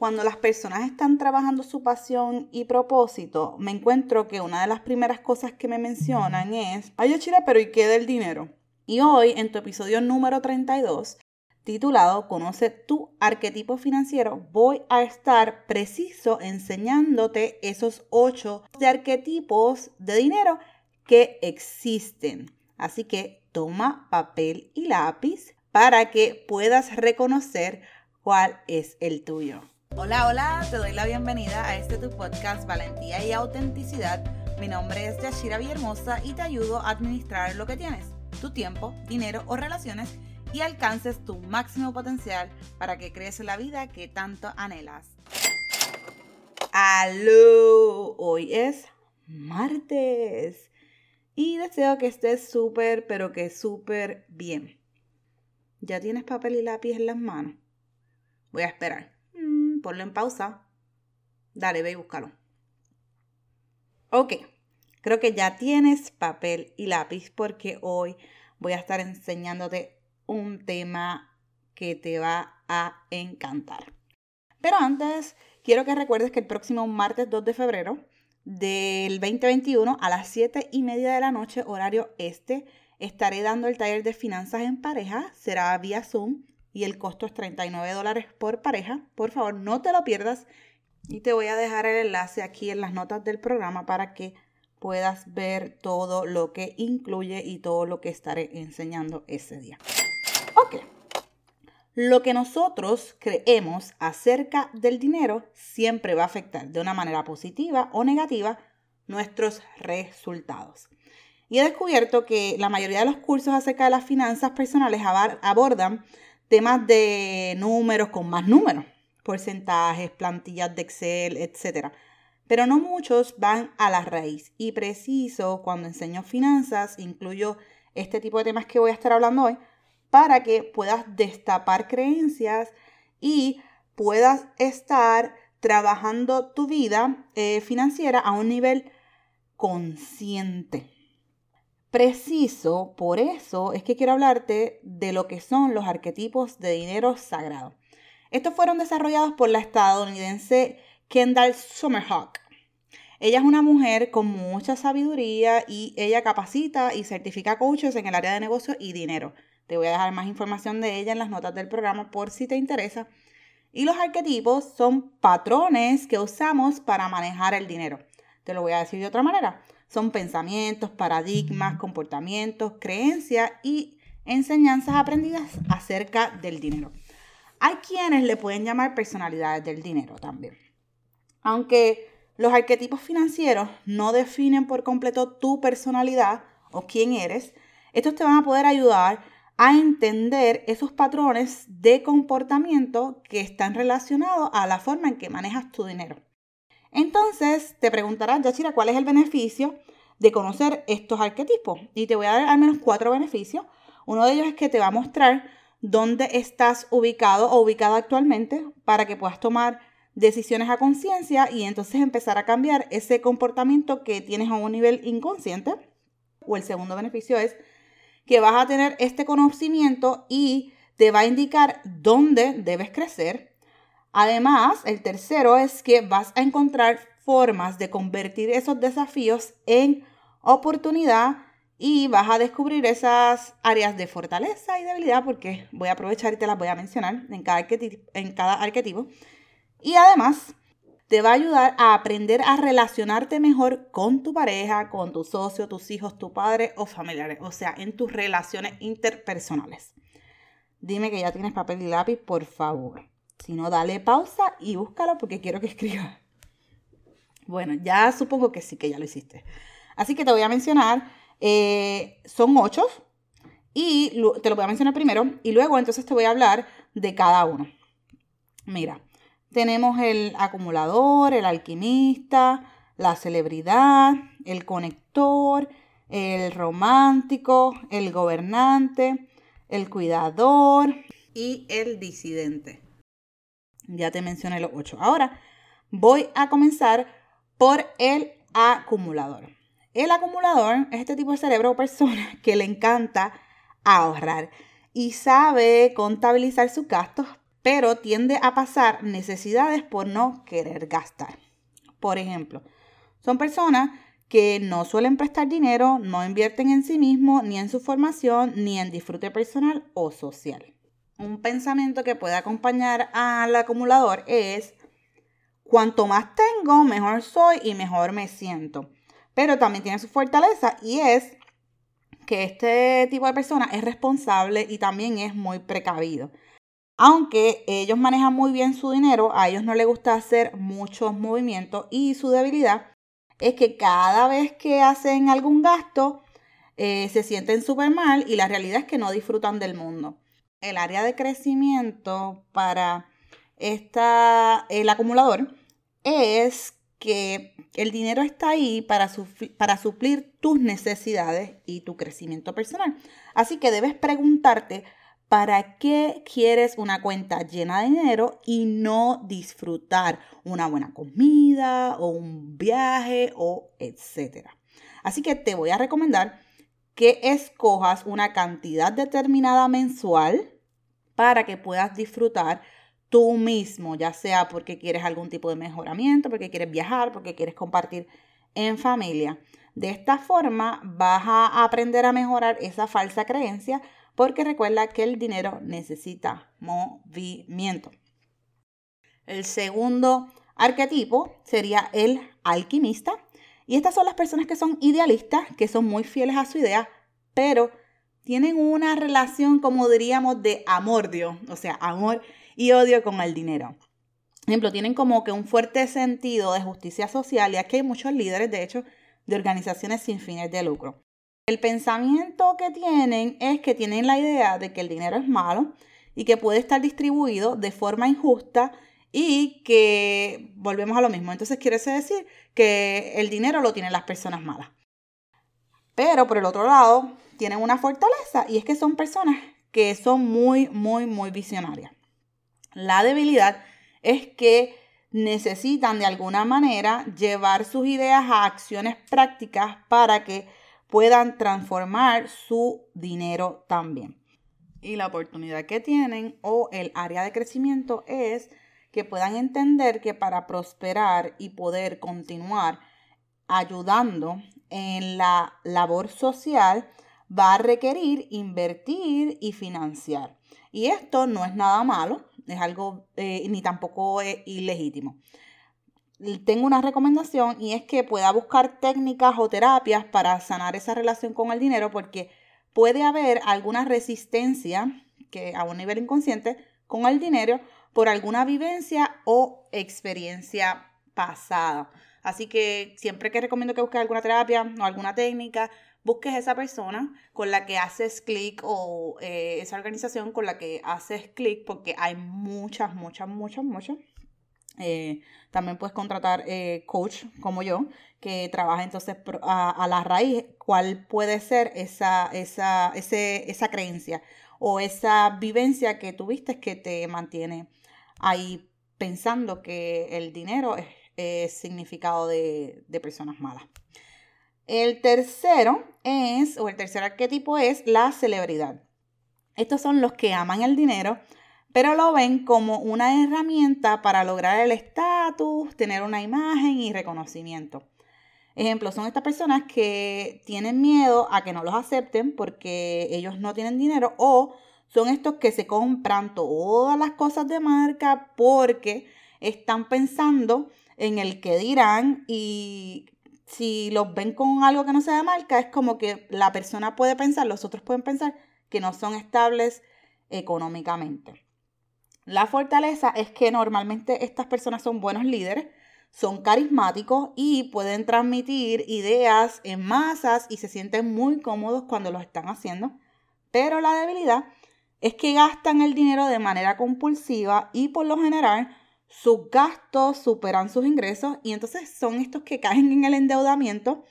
cuando las personas están trabajando su pasión y propósito, me encuentro que una de las primeras cosas que me mencionan es, ay, Chira, pero ¿y qué del dinero? Y hoy, en tu episodio número 32, titulado Conoce tu arquetipo financiero, voy a estar preciso enseñándote esos ocho de arquetipos de dinero que existen. Así que toma papel y lápiz para que puedas reconocer cuál es el tuyo. Hola, hola, te doy la bienvenida a este tu podcast Valentía y Autenticidad. Mi nombre es Yashira Villahermosa y te ayudo a administrar lo que tienes, tu tiempo, dinero o relaciones y alcances tu máximo potencial para que crees la vida que tanto anhelas. ¡Aló! Hoy es martes y deseo que estés súper, pero que súper bien. ¿Ya tienes papel y lápiz en las manos? Voy a esperar ponlo en pausa. Dale, ve y búscalo. Ok, creo que ya tienes papel y lápiz porque hoy voy a estar enseñándote un tema que te va a encantar. Pero antes, quiero que recuerdes que el próximo martes 2 de febrero del 2021 a las 7 y media de la noche, horario este, estaré dando el taller de finanzas en pareja. Será vía Zoom y el costo es 39 dólares por pareja. Por favor, no te lo pierdas y te voy a dejar el enlace aquí en las notas del programa para que puedas ver todo lo que incluye y todo lo que estaré enseñando ese día. Ok. Lo que nosotros creemos acerca del dinero siempre va a afectar de una manera positiva o negativa nuestros resultados. Y he descubierto que la mayoría de los cursos acerca de las finanzas personales abordan temas de números con más números, porcentajes, plantillas de Excel, etc. Pero no muchos van a la raíz. Y preciso, cuando enseño finanzas, incluyo este tipo de temas que voy a estar hablando hoy, para que puedas destapar creencias y puedas estar trabajando tu vida eh, financiera a un nivel consciente preciso, por eso es que quiero hablarte de lo que son los arquetipos de dinero sagrado. Estos fueron desarrollados por la estadounidense Kendall Summerhawk. Ella es una mujer con mucha sabiduría y ella capacita y certifica coaches en el área de negocio y dinero. Te voy a dejar más información de ella en las notas del programa por si te interesa. Y los arquetipos son patrones que usamos para manejar el dinero. Te lo voy a decir de otra manera. Son pensamientos, paradigmas, comportamientos, creencias y enseñanzas aprendidas acerca del dinero. Hay quienes le pueden llamar personalidades del dinero también. Aunque los arquetipos financieros no definen por completo tu personalidad o quién eres, estos te van a poder ayudar a entender esos patrones de comportamiento que están relacionados a la forma en que manejas tu dinero. Entonces te preguntarás, Yachira, ¿cuál es el beneficio de conocer estos arquetipos? Y te voy a dar al menos cuatro beneficios. Uno de ellos es que te va a mostrar dónde estás ubicado o ubicada actualmente para que puedas tomar decisiones a conciencia y entonces empezar a cambiar ese comportamiento que tienes a un nivel inconsciente. O el segundo beneficio es que vas a tener este conocimiento y te va a indicar dónde debes crecer Además, el tercero es que vas a encontrar formas de convertir esos desafíos en oportunidad y vas a descubrir esas áreas de fortaleza y debilidad porque voy a aprovechar y te las voy a mencionar en cada, arquetipo, en cada arquetipo. Y además te va a ayudar a aprender a relacionarte mejor con tu pareja, con tu socio, tus hijos, tu padre o familiares, o sea, en tus relaciones interpersonales. Dime que ya tienes papel y lápiz, por favor. Si no, dale pausa y búscalo porque quiero que escriba. Bueno, ya supongo que sí, que ya lo hiciste. Así que te voy a mencionar, eh, son ocho y te lo voy a mencionar primero y luego entonces te voy a hablar de cada uno. Mira, tenemos el acumulador, el alquimista, la celebridad, el conector, el romántico, el gobernante, el cuidador y el disidente. Ya te mencioné los ocho. Ahora voy a comenzar por el acumulador. El acumulador es este tipo de cerebro o persona que le encanta ahorrar y sabe contabilizar sus gastos, pero tiende a pasar necesidades por no querer gastar. Por ejemplo, son personas que no suelen prestar dinero, no invierten en sí mismos, ni en su formación, ni en disfrute personal o social. Un pensamiento que puede acompañar al acumulador es, cuanto más tengo, mejor soy y mejor me siento. Pero también tiene su fortaleza y es que este tipo de persona es responsable y también es muy precavido. Aunque ellos manejan muy bien su dinero, a ellos no les gusta hacer muchos movimientos y su debilidad es que cada vez que hacen algún gasto eh, se sienten súper mal y la realidad es que no disfrutan del mundo. El área de crecimiento para esta, el acumulador es que el dinero está ahí para, para suplir tus necesidades y tu crecimiento personal. Así que debes preguntarte ¿Para qué quieres una cuenta llena de dinero y no disfrutar una buena comida o un viaje o etcétera? Así que te voy a recomendar que escojas una cantidad determinada mensual para que puedas disfrutar tú mismo, ya sea porque quieres algún tipo de mejoramiento, porque quieres viajar, porque quieres compartir en familia. De esta forma vas a aprender a mejorar esa falsa creencia porque recuerda que el dinero necesita movimiento. El segundo arquetipo sería el alquimista. Y estas son las personas que son idealistas, que son muy fieles a su idea, pero tienen una relación, como diríamos, de amor-dio, o sea, amor y odio con el dinero. Por ejemplo, tienen como que un fuerte sentido de justicia social y aquí hay muchos líderes, de hecho, de organizaciones sin fines de lucro. El pensamiento que tienen es que tienen la idea de que el dinero es malo y que puede estar distribuido de forma injusta y que volvemos a lo mismo. Entonces quiere decir que el dinero lo tienen las personas malas. Pero por el otro lado, tienen una fortaleza y es que son personas que son muy, muy, muy visionarias. La debilidad es que necesitan de alguna manera llevar sus ideas a acciones prácticas para que puedan transformar su dinero también. Y la oportunidad que tienen o el área de crecimiento es que puedan entender que para prosperar y poder continuar ayudando en la labor social va a requerir invertir y financiar. Y esto no es nada malo, es algo eh, ni tampoco es ilegítimo tengo una recomendación y es que pueda buscar técnicas o terapias para sanar esa relación con el dinero porque puede haber alguna resistencia que a un nivel inconsciente con el dinero por alguna vivencia o experiencia pasada. Así que siempre que recomiendo que busques alguna terapia o alguna técnica, busques esa persona con la que haces clic o eh, esa organización con la que haces clic porque hay muchas, muchas, muchas, muchas eh, también puedes contratar eh, coach como yo, que trabaja entonces a, la raíz cuál puede ser esa, esa, esa creencia o esa vivencia que tuviste que te mantiene ahí pensando que el dinero es, significado de, de personas malas. El tercero es, o el tercer arquetipo es la celebridad. Estos son los que aman el dinero, pero lo ven como una herramienta para lograr el estatus, tener una imagen y reconocimiento. Ejemplo, son estas personas que tienen miedo a que no los acepten porque ellos no tienen dinero o son estos que se compran todas las cosas de marca porque están pensando en el que dirán y si los ven con algo que no sea de marca es como que la persona puede pensar, los otros pueden pensar que no son estables económicamente. La fortaleza es que normalmente estas personas son buenos líderes, son carismáticos y pueden transmitir ideas en masas y se sienten muy cómodos cuando lo están haciendo. Pero la debilidad es que gastan el dinero de manera compulsiva y por lo general sus gastos superan sus ingresos y entonces son estos que caen en el endeudamiento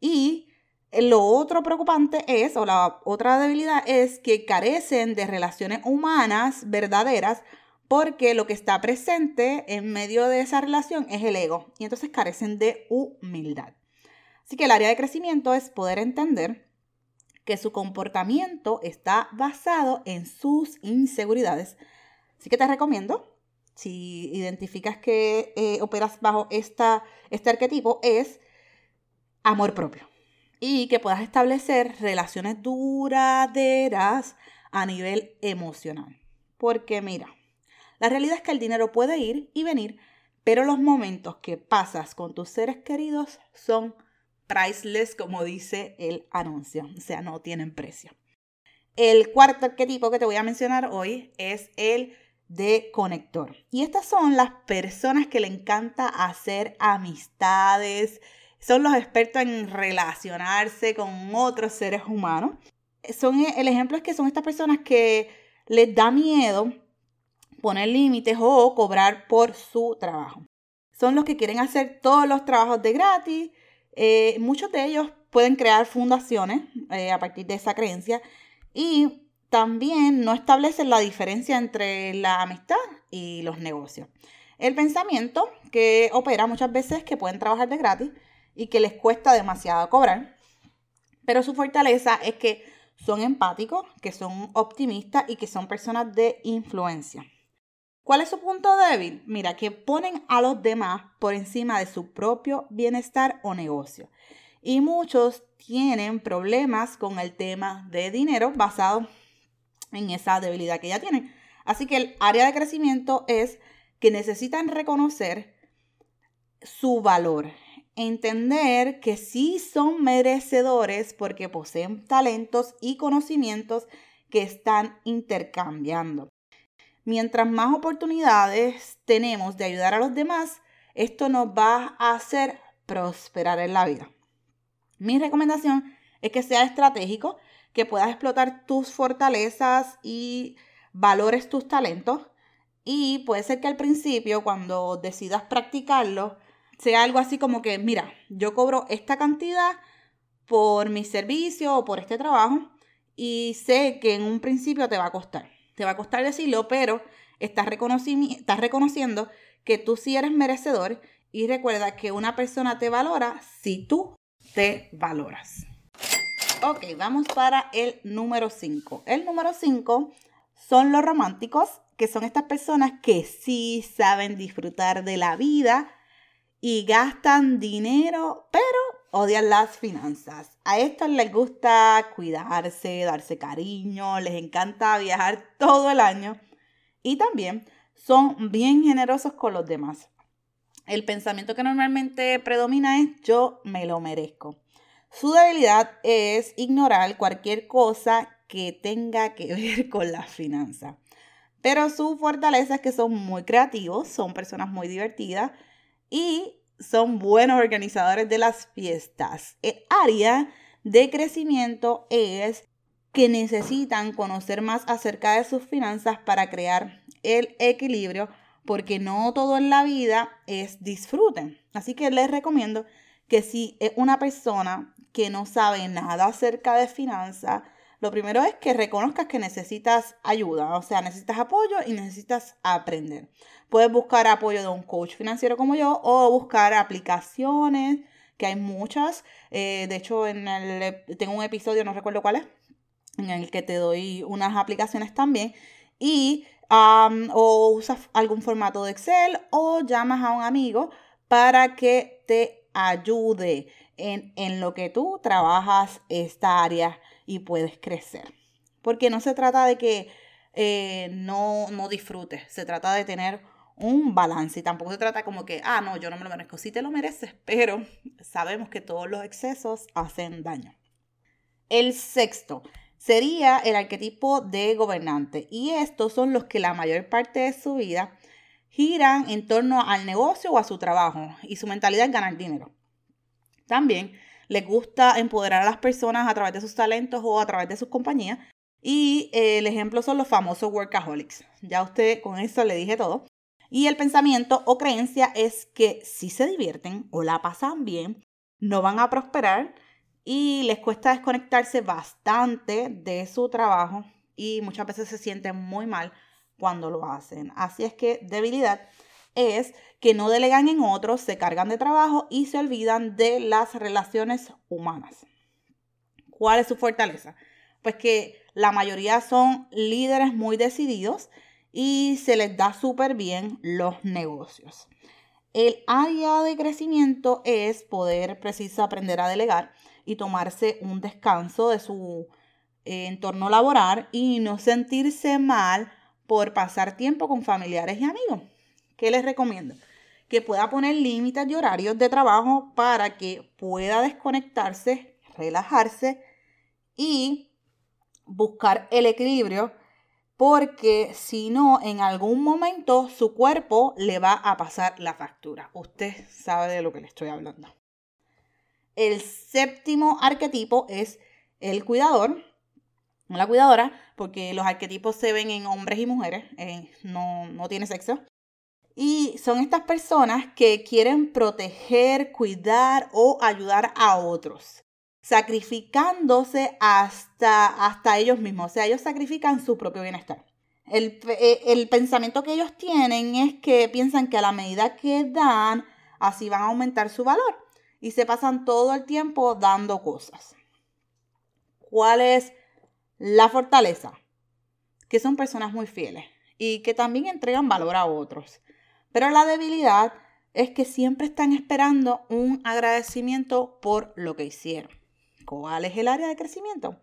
y lo otro preocupante es, o la otra debilidad es que carecen de relaciones humanas verdaderas porque lo que está presente en medio de esa relación es el ego y entonces carecen de humildad. Así que el área de crecimiento es poder entender que su comportamiento está basado en sus inseguridades Así que te recomiendo, si identificas que eh, operas bajo esta, este arquetipo, es amor propio. Y que puedas establecer relaciones duraderas a nivel emocional. Porque mira, la realidad es que el dinero puede ir y venir, pero los momentos que pasas con tus seres queridos son priceless, como dice el anuncio, o sea, no tienen precio. El cuarto arquetipo que te voy a mencionar hoy es el de conector. Y estas son las personas que le encanta hacer amistades, son los expertos en relacionarse con otros seres humanos. Son, el ejemplo es que son estas personas que les da miedo poner límites o cobrar por su trabajo. Son los que quieren hacer todos los trabajos de gratis. Eh, muchos de ellos pueden crear fundaciones eh, a partir de esa creencia y también no establecen la diferencia entre la amistad y los negocios. El pensamiento que opera muchas veces que pueden trabajar de gratis y que les cuesta demasiado cobrar, pero su fortaleza es que son empáticos, que son optimistas y que son personas de influencia. ¿Cuál es su punto débil? Mira, que ponen a los demás por encima de su propio bienestar o negocio. Y muchos tienen problemas con el tema de dinero basado en esa debilidad que ya tienen. Así que el área de crecimiento es que necesitan reconocer su valor, entender que sí son merecedores porque poseen talentos y conocimientos que están intercambiando. Mientras más oportunidades tenemos de ayudar a los demás, esto nos va a hacer prosperar en la vida. Mi recomendación es que sea estratégico que puedas explotar tus fortalezas y valores tus talentos. Y puede ser que al principio, cuando decidas practicarlo, sea algo así como que, mira, yo cobro esta cantidad por mi servicio o por este trabajo y sé que en un principio te va a costar. Te va a costar decirlo, pero estás, estás reconociendo que tú sí eres merecedor y recuerda que una persona te valora si tú te valoras. Ok, vamos para el número 5. El número 5 son los románticos, que son estas personas que sí saben disfrutar de la vida y gastan dinero, pero odian las finanzas. A estos les gusta cuidarse, darse cariño, les encanta viajar todo el año y también son bien generosos con los demás. El pensamiento que normalmente predomina es yo me lo merezco. Su debilidad es ignorar cualquier cosa que tenga que ver con la finanza. Pero su fortaleza es que son muy creativos, son personas muy divertidas y son buenos organizadores de las fiestas. El área de crecimiento es que necesitan conocer más acerca de sus finanzas para crear el equilibrio, porque no todo en la vida es disfruten. Así que les recomiendo que si es una persona que no sabe nada acerca de finanzas, lo primero es que reconozcas que necesitas ayuda, o sea, necesitas apoyo y necesitas aprender. Puedes buscar apoyo de un coach financiero como yo o buscar aplicaciones, que hay muchas. Eh, de hecho, en el, tengo un episodio, no recuerdo cuál es, en el que te doy unas aplicaciones también. Y o usas algún formato de Excel o llamas a un amigo para que te ayude en, lo que tú trabajas esta área y puedes crecer. Porque no se trata de que eh, no, no disfrutes, se trata de tener un balance y tampoco se trata como que, ah, no, yo no me lo merezco, sí te lo mereces, pero sabemos que todos los excesos hacen daño. El sexto sería el arquetipo de gobernante y estos son los que la mayor parte de su vida giran en torno al negocio o a su trabajo y su mentalidad es ganar dinero. También les gusta empoderar a las personas a través de sus talentos o a través de sus compañías. Y eh, el ejemplo son los famosos workaholics. Ya usted con eso le dije todo. Y el pensamiento o creencia es que si se divierten o la pasan bien, no van a prosperar y les cuesta desconectarse bastante de su trabajo y muchas veces se sienten muy mal cuando lo hacen. Así es que debilidad es que no delegan en otros, se cargan de trabajo y se olvidan de las relaciones humanas. ¿Cuál es su fortaleza? Pues que la mayoría son líderes muy decididos y se les da súper bien los negocios. El área de crecimiento es poder preciso aprender a delegar y tomarse un descanso de su eh, entorno laboral y no sentirse mal por pasar tiempo con familiares y amigos. ¿Qué les recomiendo? Que pueda poner límites de horarios de trabajo para que pueda desconectarse, relajarse y buscar el equilibrio porque si no, en algún momento su cuerpo le va a pasar la factura. Usted sabe de lo que le estoy hablando. El séptimo arquetipo es el cuidador, la cuidadora, porque los arquetipos se ven en hombres y mujeres, eh, no, no tiene sexo. Y son estas personas que quieren proteger, cuidar o ayudar a otros sacrificándose hasta, hasta ellos mismos. O sea, ellos sacrifican su propio bienestar. El, eh, el, pensamiento que ellos tienen es que piensan que a la medida que dan, así van a aumentar su valor. Y se pasan todo el tiempo dando cosas. ¿Cuál es la fortaleza? Que son personas muy fieles y que también entregan valor a otros. Pero la debilidad es que siempre están esperando un agradecimiento por lo que hicieron. ¿Cuál es el área de crecimiento?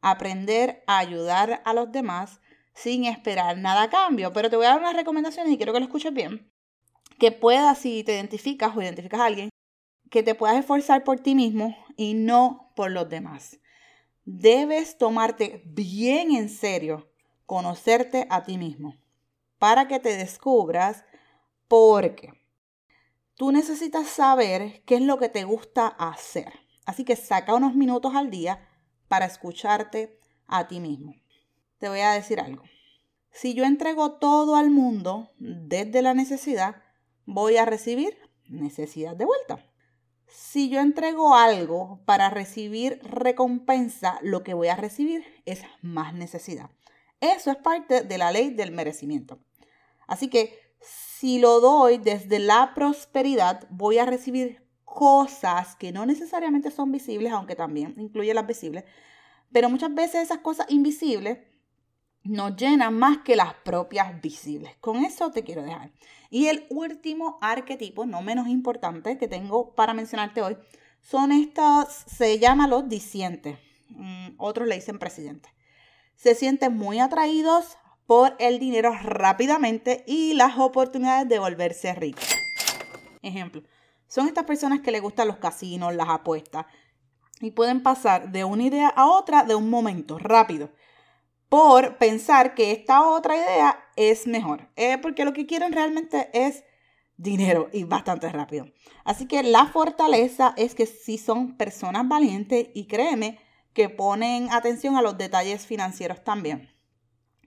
Aprender a ayudar a los demás sin esperar nada a cambio. Pero te voy a dar unas recomendaciones y quiero que lo escuches bien. Que puedas, si te identificas o identificas a alguien, que te puedas esforzar por ti mismo y no por los demás. Debes tomarte bien en serio conocerte a ti mismo para que te descubras porque tú necesitas saber qué es lo que te gusta hacer. Así que saca unos minutos al día para escucharte a ti mismo. Te voy a decir algo. Si yo entrego todo al mundo desde la necesidad, voy a recibir necesidad de vuelta. Si yo entrego algo para recibir recompensa, lo que voy a recibir es más necesidad. Eso es parte de la ley del merecimiento. Así que si lo doy desde la prosperidad, voy a recibir cosas que no necesariamente son visibles, aunque también incluye las visibles, pero muchas veces esas cosas invisibles nos llenan más que las propias visibles. Con eso te quiero dejar. Y el último arquetipo, no menos importante, que tengo para mencionarte hoy, son estas, se llaman los disientes. Mm, otros le dicen presidentes. Se sienten muy atraídos por el dinero rápidamente y las oportunidades de volverse ricos. Ejemplo, son estas personas que les gustan los casinos, las apuestas, y pueden pasar de una idea a otra de un momento, rápido, por pensar que esta otra idea es mejor, eh, porque lo que quieren realmente es dinero y bastante rápido. Así que la fortaleza es que si son personas valientes y créeme que ponen atención a los detalles financieros también.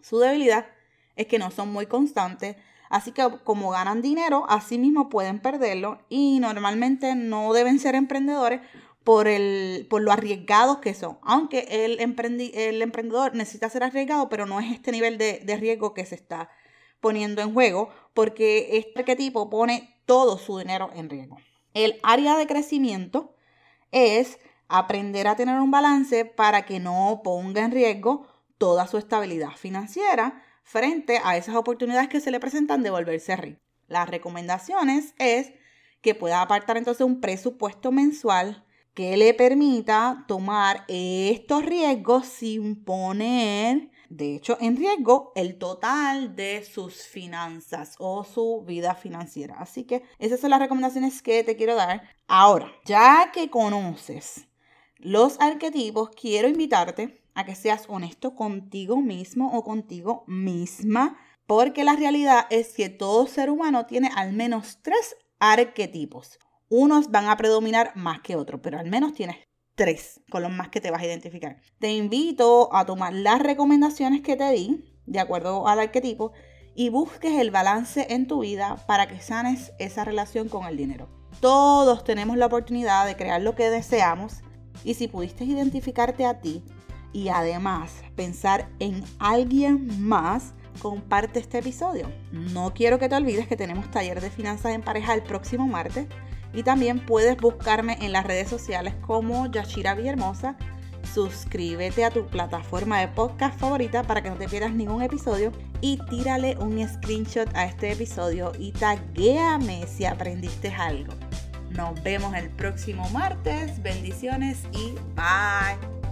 Su debilidad es que no son muy constantes, Así que como ganan dinero, así mismo pueden perderlo y normalmente no deben ser emprendedores por, el, por lo arriesgados que son. Aunque el, el emprendedor necesita ser arriesgado, pero no es este nivel de, de riesgo que se está poniendo en juego, porque este arquetipo pone todo su dinero en riesgo. El área de crecimiento es aprender a tener un balance para que no ponga en riesgo toda su estabilidad financiera frente a esas oportunidades que se le presentan de volverse rico. Las recomendaciones es que pueda apartar entonces un presupuesto mensual que le permita tomar estos riesgos sin poner, de hecho, en riesgo el total de sus finanzas o su vida financiera. Así que esas son las recomendaciones que te quiero dar. Ahora, ya que conoces los arquetipos, quiero invitarte a que seas honesto contigo mismo o contigo misma, porque la realidad es que todo ser humano tiene al menos tres arquetipos. Unos van a predominar más que otros, pero al menos tienes tres con los más que te vas a identificar. Te invito a tomar las recomendaciones que te di de acuerdo al arquetipo y busques el balance en tu vida para que sanes esa relación con el dinero. Todos tenemos la oportunidad de crear lo que deseamos y si pudiste identificarte a ti y además pensar en alguien más, comparte este episodio. No quiero que te olvides que tenemos taller de finanzas en pareja el próximo martes y también puedes buscarme en las redes sociales como Yashira Villahermosa. Suscríbete a tu plataforma de podcast favorita para que no te pierdas ningún episodio y tírale un screenshot a este episodio y taguéame si aprendiste algo. Nos vemos el próximo martes. Bendiciones y bye.